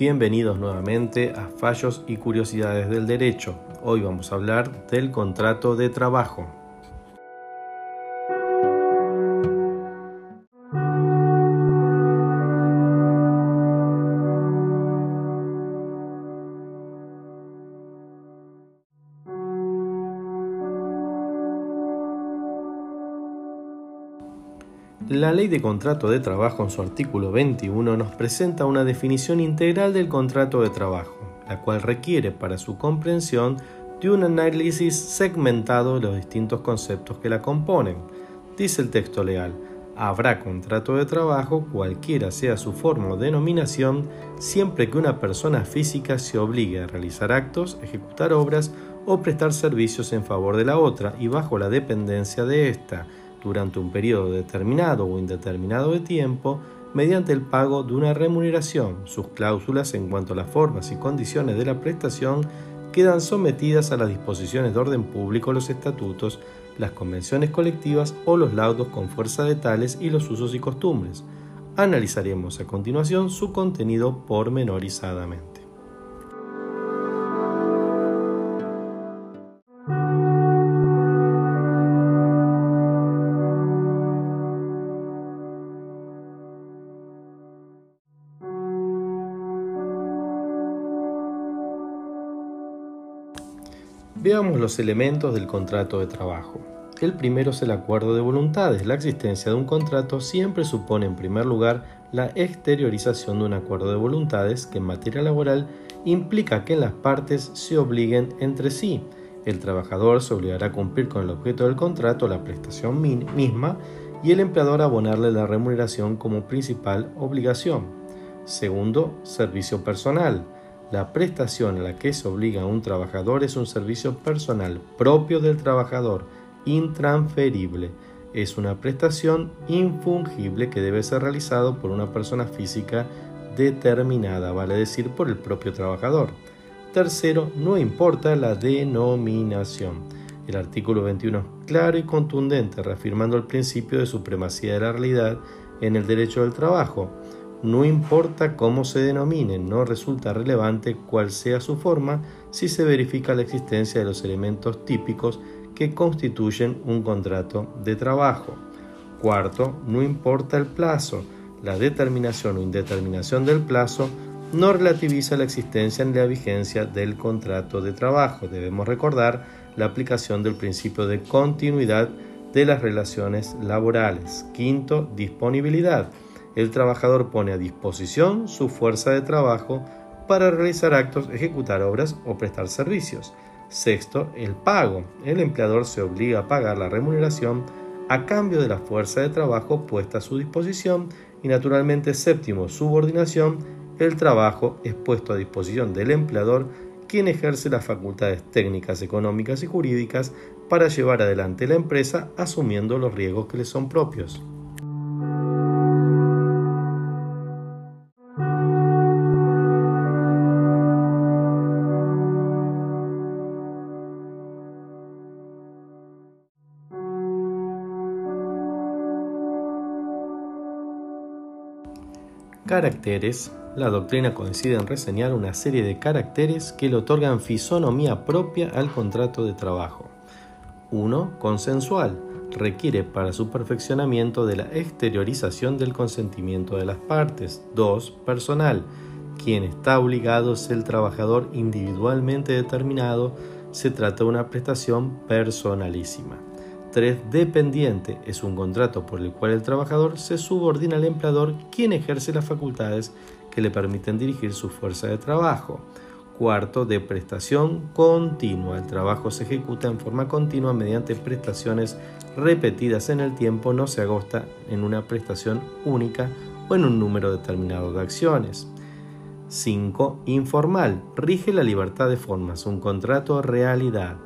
bienvenidos nuevamente a Fallos y Curiosidades del Derecho. Hoy vamos a hablar del contrato de trabajo. La Ley de Contrato de Trabajo en su artículo 21 nos presenta una definición integral del contrato de trabajo, la cual requiere para su comprensión de un análisis segmentado de los distintos conceptos que la componen. Dice el texto legal, habrá contrato de trabajo cualquiera sea su forma o denominación, siempre que una persona física se obligue a realizar actos, ejecutar obras o prestar servicios en favor de la otra y bajo la dependencia de ésta durante un periodo determinado o indeterminado de tiempo mediante el pago de una remuneración. Sus cláusulas en cuanto a las formas y condiciones de la prestación quedan sometidas a las disposiciones de orden público, los estatutos, las convenciones colectivas o los laudos con fuerza de tales y los usos y costumbres. Analizaremos a continuación su contenido pormenorizadamente. Veamos los elementos del contrato de trabajo. El primero es el acuerdo de voluntades. La existencia de un contrato siempre supone en primer lugar la exteriorización de un acuerdo de voluntades que en materia laboral implica que las partes se obliguen entre sí. El trabajador se obligará a cumplir con el objeto del contrato, la prestación misma, y el empleador a abonarle la remuneración como principal obligación. Segundo, servicio personal. La prestación a la que se obliga a un trabajador es un servicio personal propio del trabajador, intransferible. Es una prestación infungible que debe ser realizado por una persona física determinada, vale decir por el propio trabajador. Tercero, no importa la denominación. El artículo 21 es claro y contundente, reafirmando el principio de supremacía de la realidad en el derecho del trabajo. No importa cómo se denomine, no resulta relevante cuál sea su forma si se verifica la existencia de los elementos típicos que constituyen un contrato de trabajo. Cuarto, no importa el plazo. La determinación o indeterminación del plazo no relativiza la existencia ni la vigencia del contrato de trabajo. Debemos recordar la aplicación del principio de continuidad de las relaciones laborales. Quinto, disponibilidad el trabajador pone a disposición su fuerza de trabajo para realizar actos, ejecutar obras o prestar servicios. Sexto, el pago. El empleador se obliga a pagar la remuneración a cambio de la fuerza de trabajo puesta a su disposición. Y naturalmente, séptimo, subordinación. El trabajo es puesto a disposición del empleador, quien ejerce las facultades técnicas, económicas y jurídicas para llevar adelante la empresa asumiendo los riesgos que le son propios. Caracteres. La doctrina coincide en reseñar una serie de caracteres que le otorgan fisonomía propia al contrato de trabajo. 1. Consensual. Requiere para su perfeccionamiento de la exteriorización del consentimiento de las partes. 2. Personal. Quien está obligado es el trabajador individualmente determinado. Se trata de una prestación personalísima. 3. Dependiente es un contrato por el cual el trabajador se subordina al empleador quien ejerce las facultades que le permiten dirigir su fuerza de trabajo. Cuarto, de prestación continua. El trabajo se ejecuta en forma continua mediante prestaciones repetidas en el tiempo, no se agosta en una prestación única o en un número determinado de acciones. 5. Informal. Rige la libertad de formas, un contrato realidad.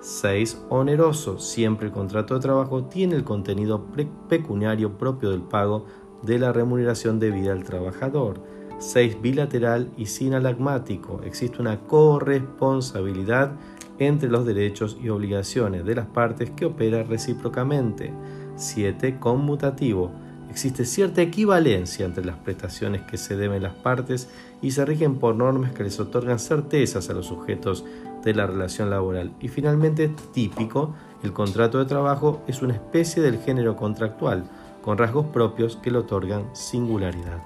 6. Oneroso. Siempre el contrato de trabajo tiene el contenido pecuniario propio del pago de la remuneración debida al trabajador. 6. Bilateral y sinalagmático. Existe una corresponsabilidad entre los derechos y obligaciones de las partes que opera recíprocamente. 7. Conmutativo. existe cierta equivalencia entre las prestaciones que se deben las partes y se rigen por normas que les otorgan certezas a los sujetos de la relación laboral. Y finalmente, típico, el contrato de trabajo es una especie del género contractual, con rasgos propios que le otorgan singularidad.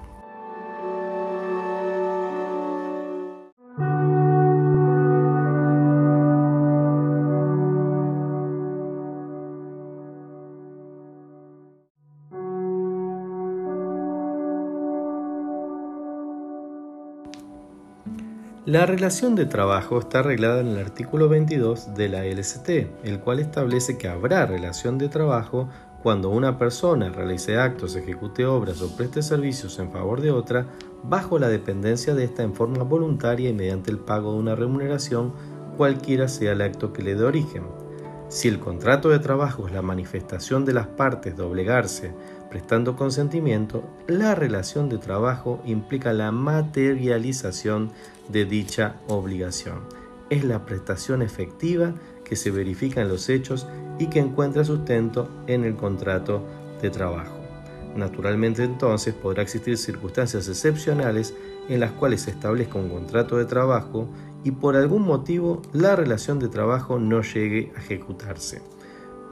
La relación de trabajo está arreglada en el artículo 22 de la LST, el cual establece que habrá relación de trabajo cuando una persona realice actos, ejecute obras o preste servicios en favor de otra bajo la dependencia de esta en forma voluntaria y mediante el pago de una remuneración, cualquiera sea el acto que le dé origen. Si el contrato de trabajo es la manifestación de las partes de obligarse prestando consentimiento, la relación de trabajo implica la materialización de dicha obligación. Es la prestación efectiva que se verifica en los hechos y que encuentra sustento en el contrato de trabajo. Naturalmente entonces podrá existir circunstancias excepcionales en las cuales se establezca un contrato de trabajo y por algún motivo la relación de trabajo no llegue a ejecutarse.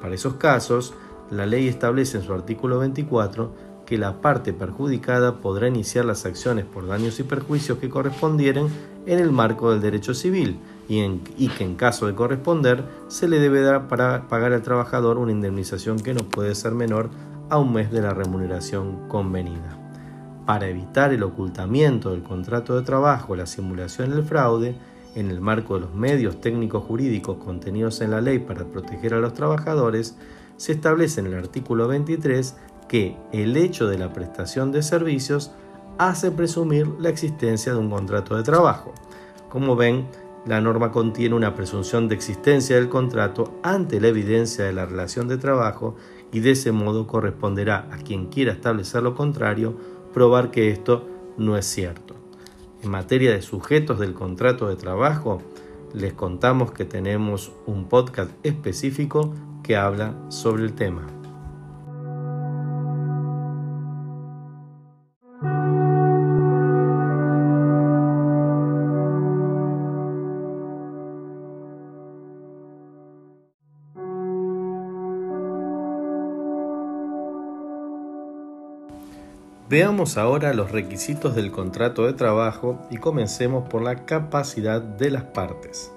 Para esos casos, la ley establece en su artículo 24 que la parte perjudicada podrá iniciar las acciones por daños y perjuicios que correspondieren en el marco del derecho civil y, que en caso de corresponder se le debe dar para pagar al trabajador una indemnización que no puede ser menor a un mes de la remuneración convenida. Para evitar el ocultamiento del contrato de trabajo, la simulación y el fraude, en el marco de los medios técnicos jurídicos contenidos en la ley para proteger a los trabajadores, se establece en el artículo 23 que el hecho de la prestación de servicios hace presumir la existencia de un contrato de trabajo. Como ven, la norma contiene una presunción de existencia del contrato ante la evidencia de la relación de trabajo y de ese modo corresponderá a quien quiera establecer lo contrario probar que esto no es cierto. En materia de sujetos del contrato de trabajo, les contamos que tenemos un podcast específico que habla sobre el tema. Veamos ahora los requisitos del contrato de trabajo y comencemos por la capacidad de las partes.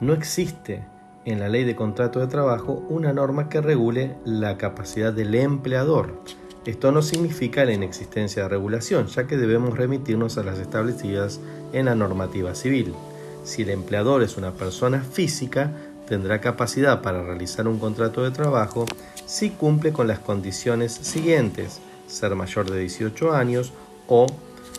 No existe en la ley de contrato de trabajo una norma que regule la capacidad del empleador. Esto no significa la inexistencia de regulación, ya que debemos remitirnos a las establecidas en la normativa civil. Si el empleador es una persona física, tendrá capacidad para realizar un contrato de trabajo si cumple con las condiciones siguientes ser mayor de 18 años o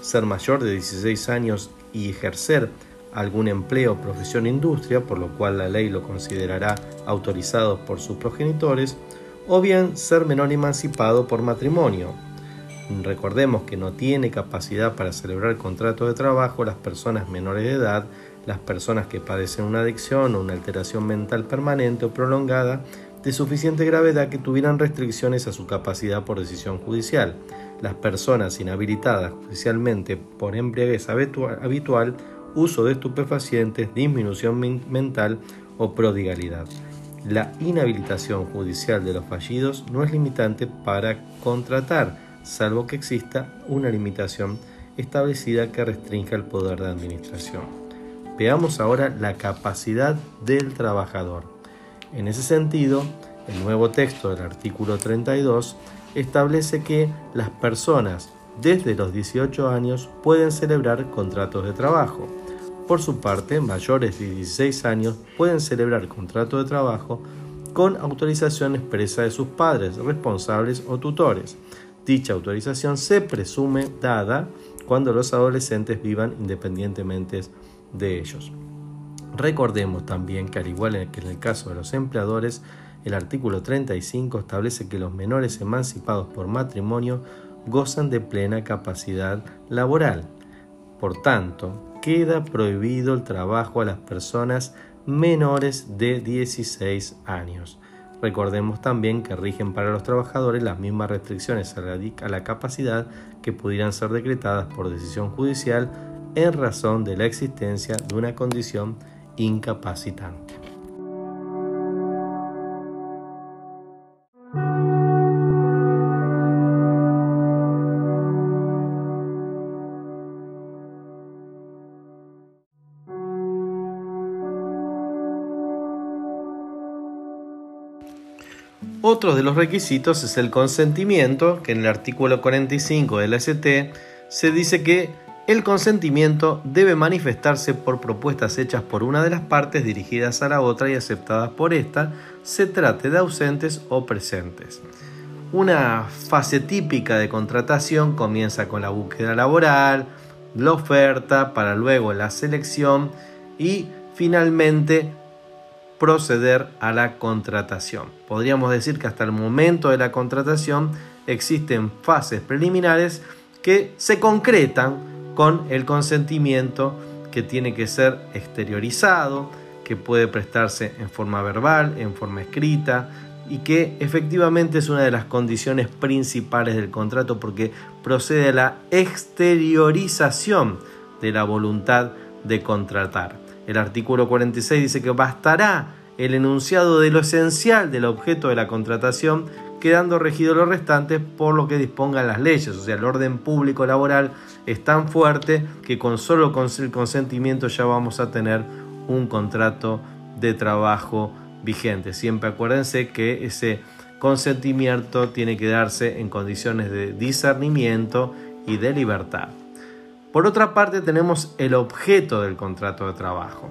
ser mayor de 16 años y ejercer algún empleo, profesión, industria, por lo cual la ley lo considerará autorizado por sus progenitores, o bien ser menor emancipado por matrimonio. Recordemos que no tiene capacidad para celebrar contrato de trabajo las personas menores de edad, las personas que padecen una adicción o una alteración mental permanente o prolongada de suficiente gravedad que tuvieran restricciones a su capacidad por decisión judicial. Las personas inhabilitadas judicialmente por embriaguez habitual, uso de estupefacientes, disminución mental o prodigalidad. La inhabilitación judicial de los fallidos no es limitante para contratar, salvo que exista una limitación establecida que restrinja el poder de administración. Veamos ahora la capacidad del trabajador. En ese sentido, el nuevo texto del artículo 32 establece que las personas desde los 18 años pueden celebrar contratos de trabajo. Por su parte, mayores de 16 años pueden celebrar contratos de trabajo con autorización expresa de sus padres, responsables o tutores. Dicha autorización se presume dada cuando los adolescentes vivan independientemente de ellos. Recordemos también que al igual que en el caso de los empleadores, el artículo 35 establece que los menores emancipados por matrimonio gozan de plena capacidad laboral. Por tanto, queda prohibido el trabajo a las personas menores de 16 años. Recordemos también que rigen para los trabajadores las mismas restricciones a la, capacidad que pudieran ser decretadas por decisión judicial en razón de la existencia de una condición incapacitante. Otro de los requisitos es el consentimiento, que en el artículo 45 del ST se dice que el consentimiento debe manifestarse por propuestas hechas por una de las partes dirigidas a la otra y aceptadas por esta, se trate de ausentes o presentes. Una fase típica de contratación comienza con la búsqueda laboral, la oferta, para luego la selección y finalmente proceder a la contratación. Podríamos decir que hasta el momento de la contratación existen fases preliminares que se concretan con el consentimiento que tiene que ser exteriorizado, que puede prestarse en forma verbal, en forma escrita y que efectivamente es una de las condiciones principales del contrato porque procede a la exteriorización de la voluntad de contratar. El artículo 46 dice que bastará el enunciado de lo esencial del objeto de la contratación, quedando regido lo restante por lo que dispongan las leyes. O sea, el orden público laboral es tan fuerte que con solo el consentimiento ya vamos a tener un contrato de trabajo vigente. Siempre acuérdense que ese consentimiento tiene que darse en condiciones de discernimiento y de libertad. Por otra parte tenemos el objeto del contrato de trabajo.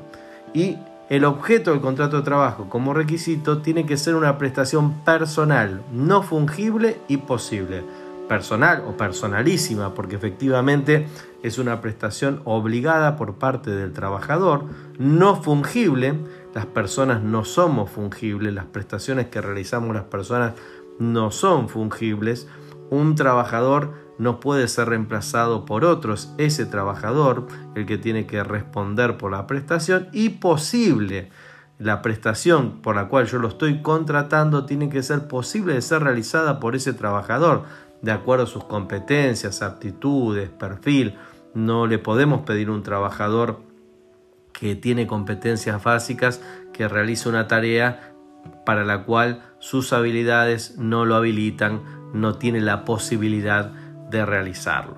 Y el objeto del contrato de trabajo como requisito tiene que ser una prestación personal, no fungible y posible. Personal o personalísima, porque efectivamente es una prestación obligada por parte del trabajador, no fungible. Las personas no somos fungibles, las prestaciones que realizamos las personas no son fungibles. Un trabajador no puede ser reemplazado por otros, ese trabajador, el que tiene que responder por la prestación y posible. La prestación por la cual yo lo estoy contratando tiene que ser posible de ser realizada por ese trabajador, de acuerdo a sus competencias, aptitudes, perfil. No le podemos pedir a un trabajador que tiene competencias básicas que realice una tarea para la cual sus habilidades no lo habilitan, no tiene la posibilidad de realizarlo.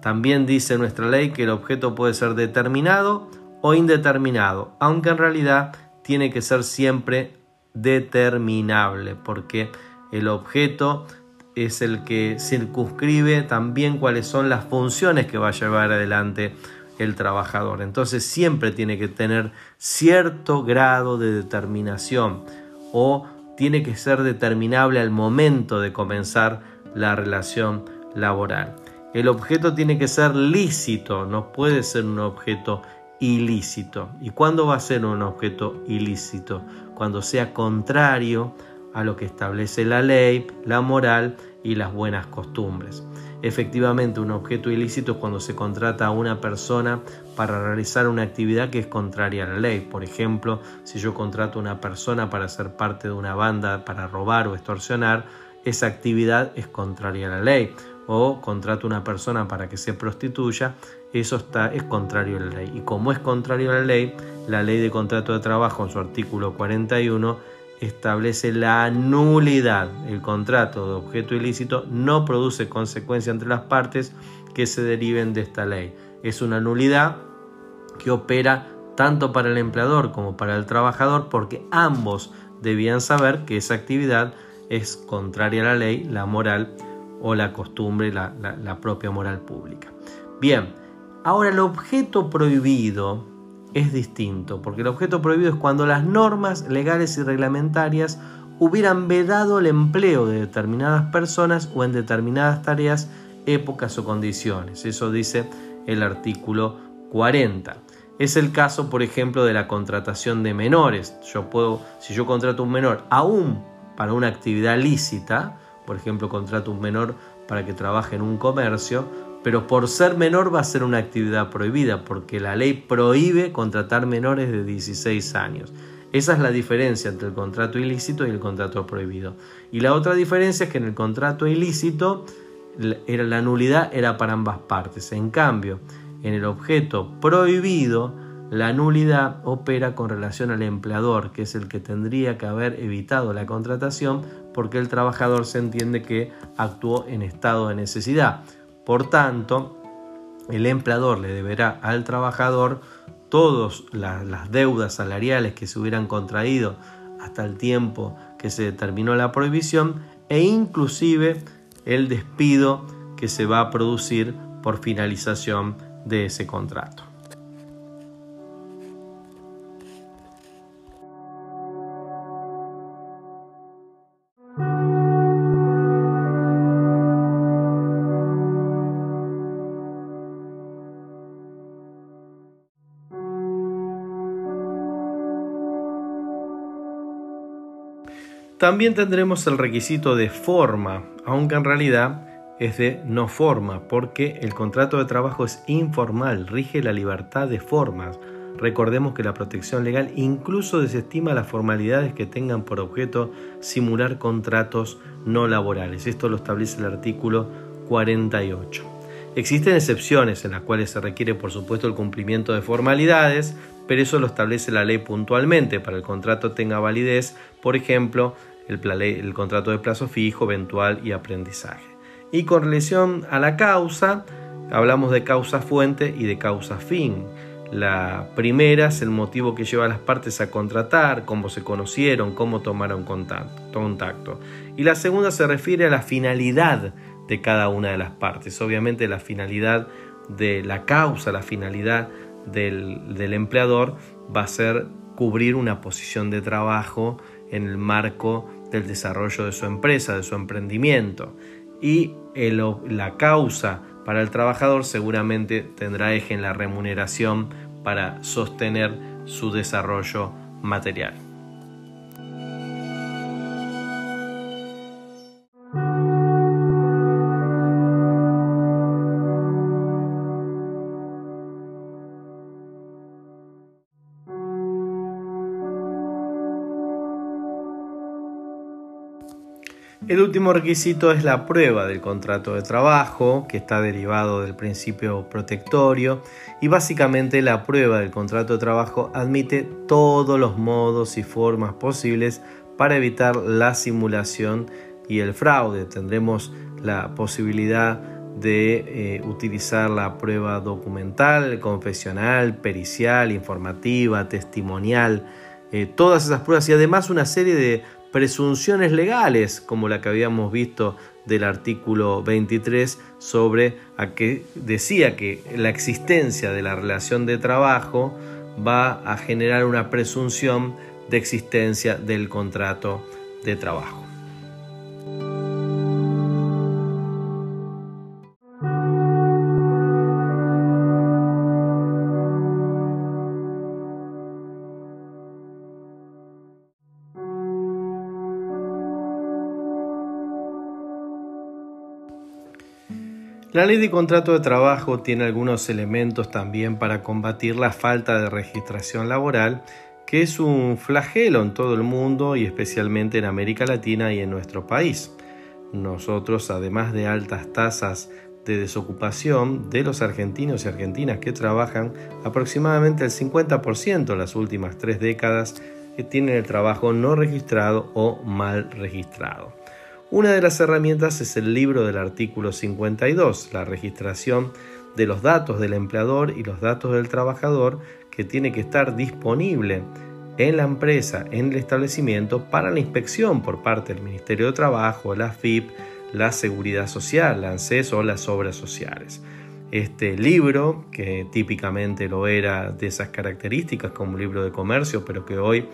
También dice nuestra ley que el objeto puede ser determinado o indeterminado, aunque en realidad tiene que ser siempre determinable, porque el objeto es el que circunscribe también cuáles son las funciones que va a llevar adelante el trabajador. Entonces siempre tiene que tener cierto grado de determinación o tiene que ser determinable al momento de comenzar la relación laboral. El objeto tiene que ser lícito, no puede ser un objeto ilícito. ¿Y cuándo va a ser un objeto ilícito? Cuando sea contrario a lo que establece la ley, la moral y las buenas costumbres. Efectivamente, un objeto ilícito es cuando se contrata a una persona para realizar una actividad que es contraria a la ley. Por ejemplo, si yo contrato a una persona para ser parte de una banda para robar o extorsionar, esa actividad es contraria a la ley o contrata una persona para que se prostituya, eso está, es contrario a la ley. Y como es contrario a la ley, la ley de contrato de trabajo en su artículo 41 establece la nulidad. El contrato de objeto ilícito no produce consecuencia entre las partes que se deriven de esta ley. Es una nulidad que opera tanto para el empleador como para el trabajador porque ambos debían saber que esa actividad es contraria a la ley, la moral o la costumbre, la, la propia moral pública. Bien, ahora el objeto prohibido es distinto, porque el objeto prohibido es cuando las normas legales y reglamentarias hubieran vedado el empleo de determinadas personas o en determinadas tareas, épocas o condiciones. Eso dice el artículo 40. Es el caso, por ejemplo, de la contratación de menores. Yo puedo, si yo contrato un menor aún para una actividad lícita, por ejemplo, contrato un menor para que trabaje en un comercio, pero por ser menor va a ser una actividad prohibida, porque la ley prohíbe contratar menores de 16 años. Esa es la diferencia entre el contrato ilícito y el contrato prohibido. Y la otra diferencia es que en el contrato ilícito la nulidad era para ambas partes. En cambio, en el objeto prohibido, la nulidad opera con relación al empleador, que es el que tendría que haber evitado la contratación porque el trabajador se entiende que actuó en estado de necesidad. Por tanto, el empleador le deberá al trabajador todas las deudas salariales que se hubieran contraído hasta el tiempo que se determinó la prohibición e inclusive el despido que se va a producir por finalización de ese contrato. También tendremos el requisito de forma, aunque en realidad es de no forma, porque el contrato de trabajo es informal, rige la libertad de formas. Recordemos que la protección legal incluso desestima las formalidades que tengan por objeto simular contratos no laborales. Esto lo establece el artículo 48. Existen excepciones en las cuales se requiere por supuesto el cumplimiento de formalidades, pero eso lo establece la ley puntualmente para el contrato tenga validez, por ejemplo, el, contrato de plazo fijo, eventual y aprendizaje. Y con relación a la causa, hablamos de causa fuente y de causa fin. La primera es el motivo que lleva a las partes a contratar, cómo se conocieron, cómo tomaron contacto. Y la segunda se refiere a la finalidad de cada una de las partes. Obviamente la finalidad de la causa, la finalidad del, del empleador va a ser cubrir una posición de trabajo en el marco del desarrollo de su empresa, de su emprendimiento. Y la causa para el trabajador seguramente tendrá eje en la remuneración para sostener su desarrollo material. El último requisito es la prueba del contrato de trabajo, que está derivado del principio protectorio, y básicamente la prueba del contrato de trabajo admite todos los modos y formas posibles para evitar la simulación y el fraude. Tendremos la posibilidad de eh, utilizar la prueba documental, confesional, pericial, informativa, testimonial, eh, todas esas pruebas y además una serie de presunciones legales, como la que habíamos visto del artículo 23, sobre a que decía que la existencia de la relación de trabajo va a generar una presunción de existencia del contrato de trabajo. La ley de contrato de trabajo tiene algunos elementos también para combatir la falta de registración laboral, que es un flagelo en todo el mundo y especialmente en América Latina y en nuestro país. Nosotros, además de altas tasas de desocupación de los argentinos y argentinas que trabajan, aproximadamente el 50% en las últimas tres décadas que tienen el trabajo no registrado o mal registrado. Una de las herramientas es el libro del artículo 52, la registración de los datos del empleador y los datos del trabajador que tiene que estar disponible en la empresa, en el establecimiento, para la inspección por parte del Ministerio de Trabajo, la FIP, la Seguridad Social, la ANSES o las obras sociales. Este libro, que típicamente lo era de esas características como libro de comercio, pero que hoy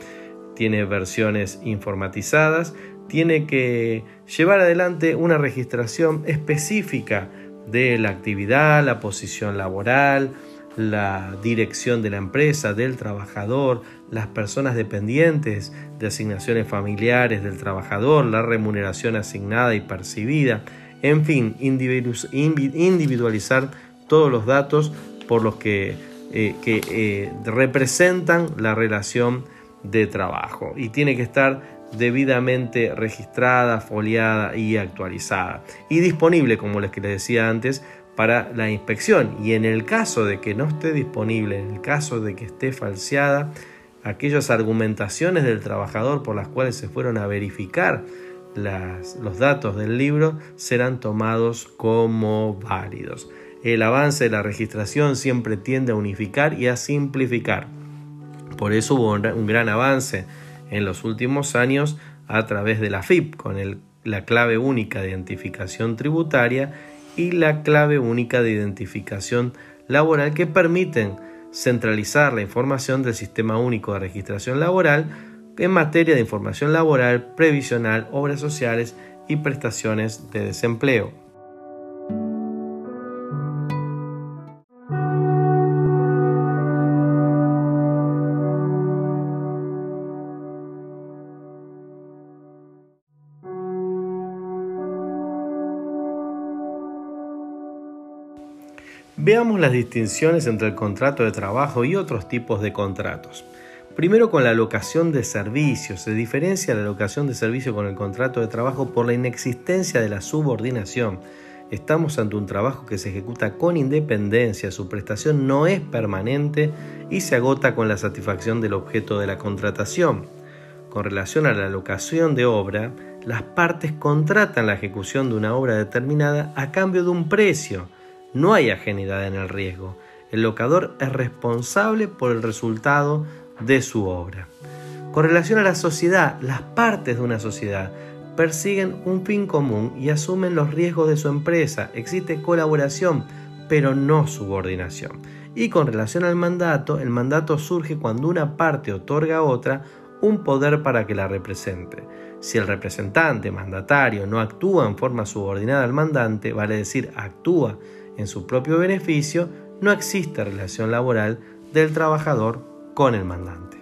tiene versiones informatizadas, tiene que llevar adelante una registración específica de la actividad, la posición laboral, la dirección de la empresa, del trabajador, las personas dependientes de asignaciones familiares del trabajador, la remuneración asignada y percibida, en fin, individualizar todos los datos por los que, eh, eh, representan la relación de trabajo. Y tiene que estar debidamente registrada, foliada y actualizada y disponible, como les decía antes, para la inspección. Y en el caso de que no esté disponible, en el caso de que esté falseada, aquellas argumentaciones del trabajador por las cuales se fueron a verificar los datos del libro serán tomados como válidos. El avance de la registración siempre tiende a unificar y a simplificar. Por eso hubo un gran avance en los últimos años a través de la FIP con la clave única de identificación tributaria y la clave única de identificación laboral que permiten centralizar la información del Sistema Único de Registración Laboral en materia de información laboral, previsional, obras sociales y prestaciones de desempleo. Veamos las distinciones entre el contrato de trabajo y otros tipos de contratos. Primero con la locación de servicios. Se diferencia la locación de servicio con el contrato de trabajo por la inexistencia de la subordinación. Estamos ante un trabajo que se ejecuta con independencia, su prestación no es permanente y se agota con la satisfacción del objeto de la contratación. Con relación a la locación de obra, las partes contratan la ejecución de una obra determinada a cambio de un precio no hay ajenidad en el riesgo. El locador es responsable por el resultado de su obra. Con relación a la sociedad, las partes de una sociedad persiguen un fin común y asumen los riesgos de su empresa. Existe colaboración, pero no subordinación. Y con relación al mandato, el mandato surge cuando una parte otorga a otra un poder para que la represente. Si el representante mandatario no actúa en forma subordinada al mandante, vale decir, actúa en su propio beneficio, no existe relación laboral del trabajador con el mandante.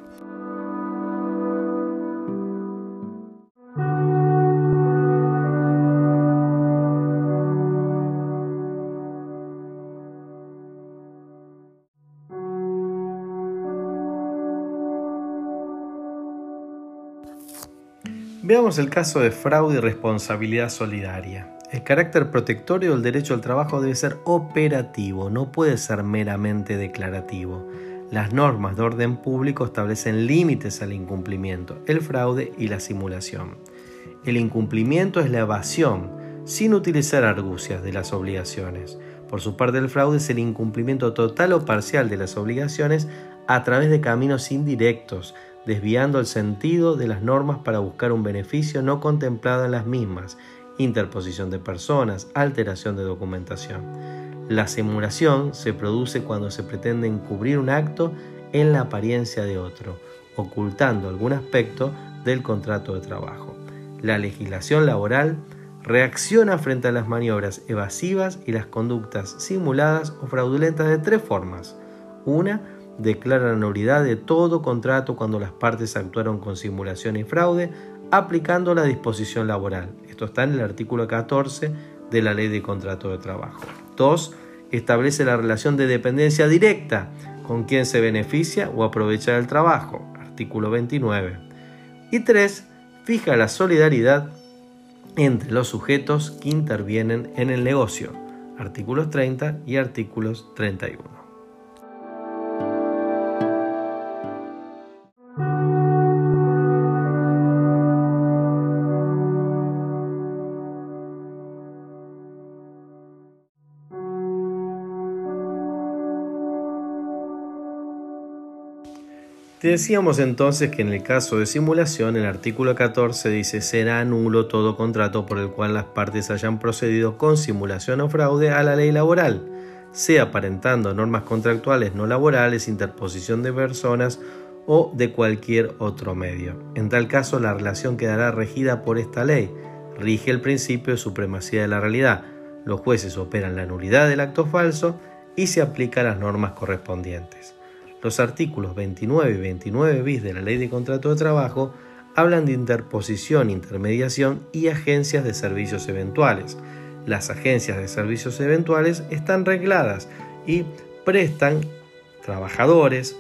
Veamos el caso de fraude y responsabilidad solidaria. El carácter protectorio del derecho al trabajo debe ser operativo, no puede ser meramente declarativo. Las normas de orden público establecen límites al incumplimiento, el fraude y la simulación. El incumplimiento es la evasión, sin utilizar argucias de las obligaciones. Por su parte, el fraude es el incumplimiento total o parcial de las obligaciones a través de caminos indirectos, desviando el sentido de las normas para buscar un beneficio no contemplado en las mismas interposición de personas, alteración de documentación. La simulación se produce cuando se pretende encubrir un acto en la apariencia de otro, ocultando algún aspecto del contrato de trabajo. La legislación laboral reacciona frente a las maniobras evasivas y las conductas simuladas o fraudulentas de tres formas. Una, declara la nulidad de todo contrato cuando las partes actuaron con simulación y fraude, aplicando la disposición laboral. Esto está en el artículo 14 de la Ley de Contrato de Trabajo. 2. Establece la relación de dependencia directa con quien se beneficia o aprovecha el trabajo. Artículo 29. Y 3. Fija la solidaridad entre los sujetos que intervienen en el negocio. Artículos 30 y artículos 31. Decíamos entonces que en el caso de simulación, el artículo 14 dice será nulo todo contrato por el cual las partes hayan procedido con simulación o fraude a la ley laboral, sea aparentando normas contractuales no laborales, interposición de personas o de cualquier otro medio. En tal caso, la relación quedará regida por esta ley. Rige el principio de supremacía de la realidad. Los jueces operan la nulidad del acto falso y se aplican las normas correspondientes. Los artículos 29 y 29 bis de la Ley de Contrato de Trabajo hablan de interposición, intermediación y agencias de servicios eventuales. Las agencias de servicios eventuales están regladas y prestan trabajadores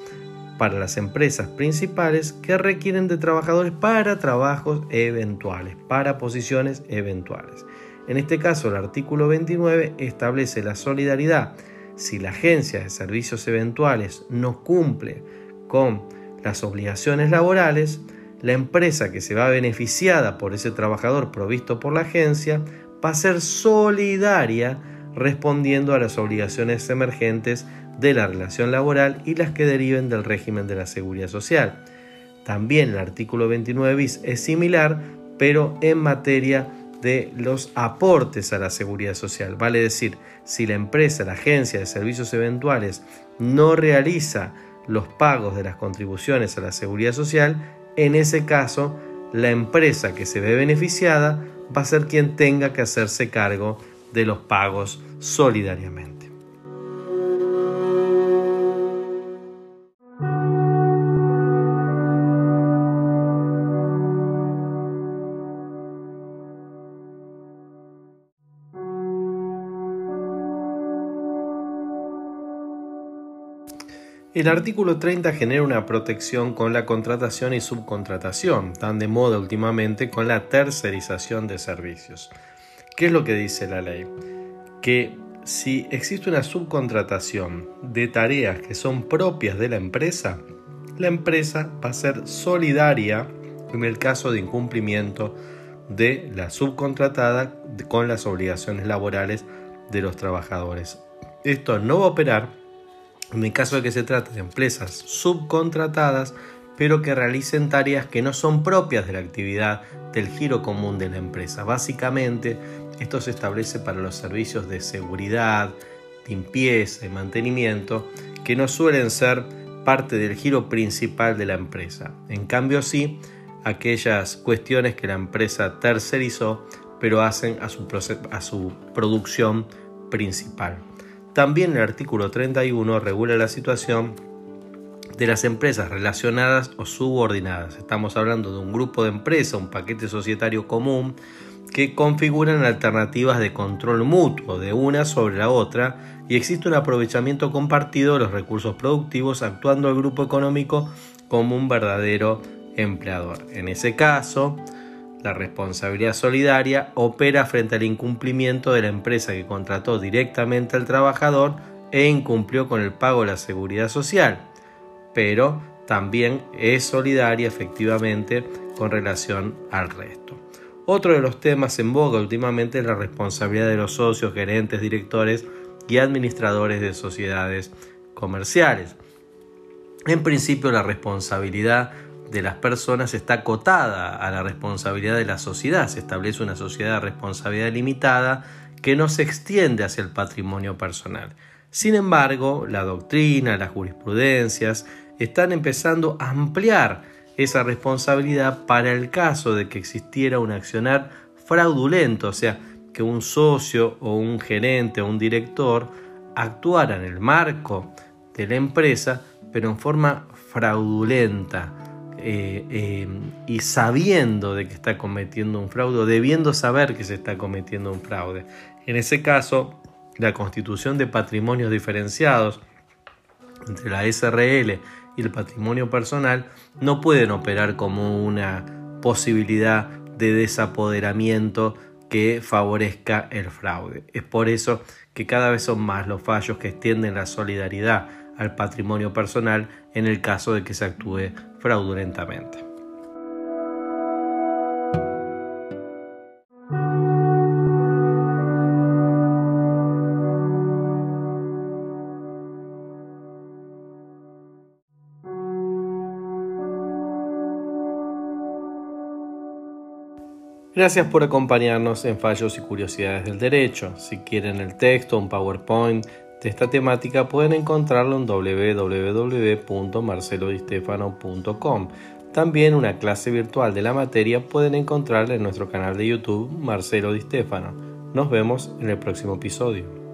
para las empresas principales que requieren de trabajadores para trabajos eventuales, para posiciones eventuales. En este caso, el artículo 29 establece la solidaridad. Si la agencia de servicios eventuales no cumple con las obligaciones laborales, la empresa que se va beneficiada por ese trabajador provisto por la agencia va a ser solidaria respondiendo a las obligaciones emergentes de la relación laboral y las que deriven del régimen de la seguridad social. También el artículo 29 bis es similar, pero en materia de los aportes a la seguridad social. Vale decir, si la empresa, la agencia de servicios eventuales no realiza los pagos de las contribuciones a la seguridad social, en ese caso la empresa que se ve beneficiada va a ser quien tenga que hacerse cargo de los pagos solidariamente. El artículo 30 genera una protección con la contratación y subcontratación, tan de moda últimamente con la tercerización de servicios. ¿Qué es lo que dice la ley? Que si existe una subcontratación de tareas que son propias de la empresa, la empresa va a ser solidaria en el caso de incumplimiento de la subcontratada con las obligaciones laborales de los trabajadores. Esto no va a operar en el caso de que se trate de empresas subcontratadas, pero que realicen tareas que no son propias de la actividad del giro común de la empresa. Básicamente, esto se establece para los servicios de seguridad, limpieza y mantenimiento, que no suelen ser parte del giro principal de la empresa. En cambio, sí, aquellas cuestiones que la empresa tercerizó, pero hacen a su, a su producción principal. También el artículo 31 regula la situación de las empresas relacionadas o subordinadas. Estamos hablando de un grupo de empresas, un paquete societario común, que configuran alternativas de control mutuo de una sobre la otra y existe un aprovechamiento compartido de los recursos productivos actuando el grupo económico como un verdadero empleador. En ese caso, la responsabilidad solidaria opera frente al incumplimiento de la empresa que contrató directamente al trabajador e incumplió con el pago de la seguridad social, pero también es solidaria efectivamente con relación al resto. Otro de los temas en boga últimamente es la responsabilidad de los socios, gerentes, directores y administradores de sociedades comerciales. En principio la responsabilidad de las personas está acotada a la responsabilidad de la sociedad. Se establece una sociedad de responsabilidad limitada que no se extiende hacia el patrimonio personal. Sin embargo, la doctrina, las jurisprudencias están empezando a ampliar esa responsabilidad para el caso de que existiera un accionar fraudulento, o sea, que un socio o un gerente o un director actuara en el marco de la empresa, pero en forma fraudulenta, eh, eh, y sabiendo de que está cometiendo un fraude o debiendo saber que se está cometiendo un fraude. En ese caso, la constitución de patrimonios diferenciados entre la SRL y el patrimonio personal no pueden operar como una posibilidad de desapoderamiento que favorezca el fraude. Es por eso que cada vez son más los fallos que extienden la solidaridad al patrimonio personal en el caso de que se actúe fraudulentamente. Gracias por acompañarnos en Fallos y Curiosidades del Derecho. Si quieren el texto, un PowerPoint, esta temática pueden encontrarlo en www.marcelodistefano.com. También una clase virtual de la materia pueden encontrarla en nuestro canal de YouTube Marcelo Di Stefano. Nos vemos en el próximo episodio.